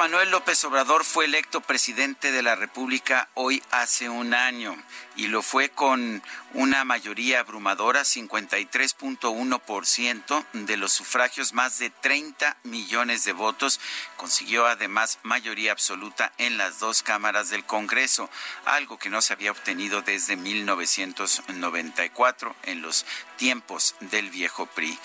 Manuel López Obrador fue electo presidente de la República hoy hace un año y lo fue con una mayoría abrumadora, 53.1% de los sufragios, más de 30 millones de votos. Consiguió además mayoría absoluta en las dos cámaras del Congreso, algo que no se había obtenido desde 1994 en los tiempos del viejo PRI.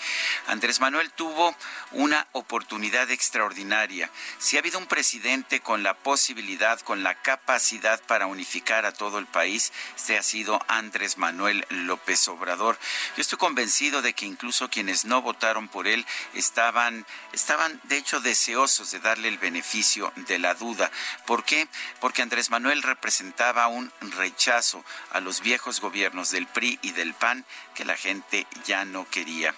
Andrés Manuel tuvo una oportunidad extraordinaria. Si ha habido un presidente con la posibilidad, con la capacidad para unificar a todo el país, este ha sido Andrés Manuel López Obrador. Yo estoy convencido de que incluso quienes no votaron por él estaban, estaban de hecho deseosos de darle el beneficio de la duda. ¿Por qué? Porque Andrés Manuel representaba un rechazo a los viejos gobiernos del PRI y del PAN que la gente ya no quería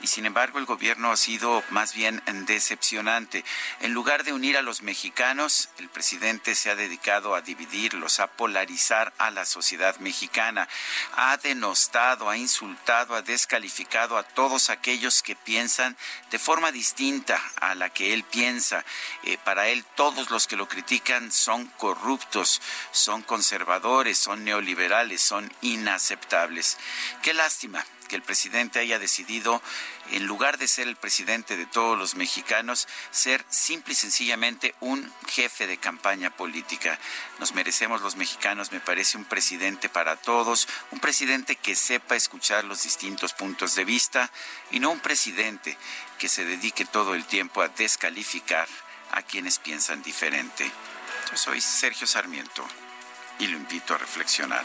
y sin embargo el gobierno ha sido más bien decepcionante. En lugar de unir a los mexicanos, el presidente se ha dedicado a dividirlos, a polarizar a la sociedad mexicana, ha denostado, ha insultado, ha descalificado a todos aquellos que piensan de forma distinta a la que él piensa. Eh, para él todos los que lo critican son corruptos, son conservadores, son neoliberales, son inaceptables. Qué lástima que el presidente haya decidido, en lugar de ser el presidente de todos los mexicanos, ser simple y sencillamente un jefe de campaña política. Nos merecemos los mexicanos, me parece un presidente para todos, un presidente que sepa escuchar los distintos puntos de vista y no un presidente que se dedique todo el tiempo a descalificar a quienes piensan diferente. Yo soy Sergio Sarmiento y lo invito a reflexionar.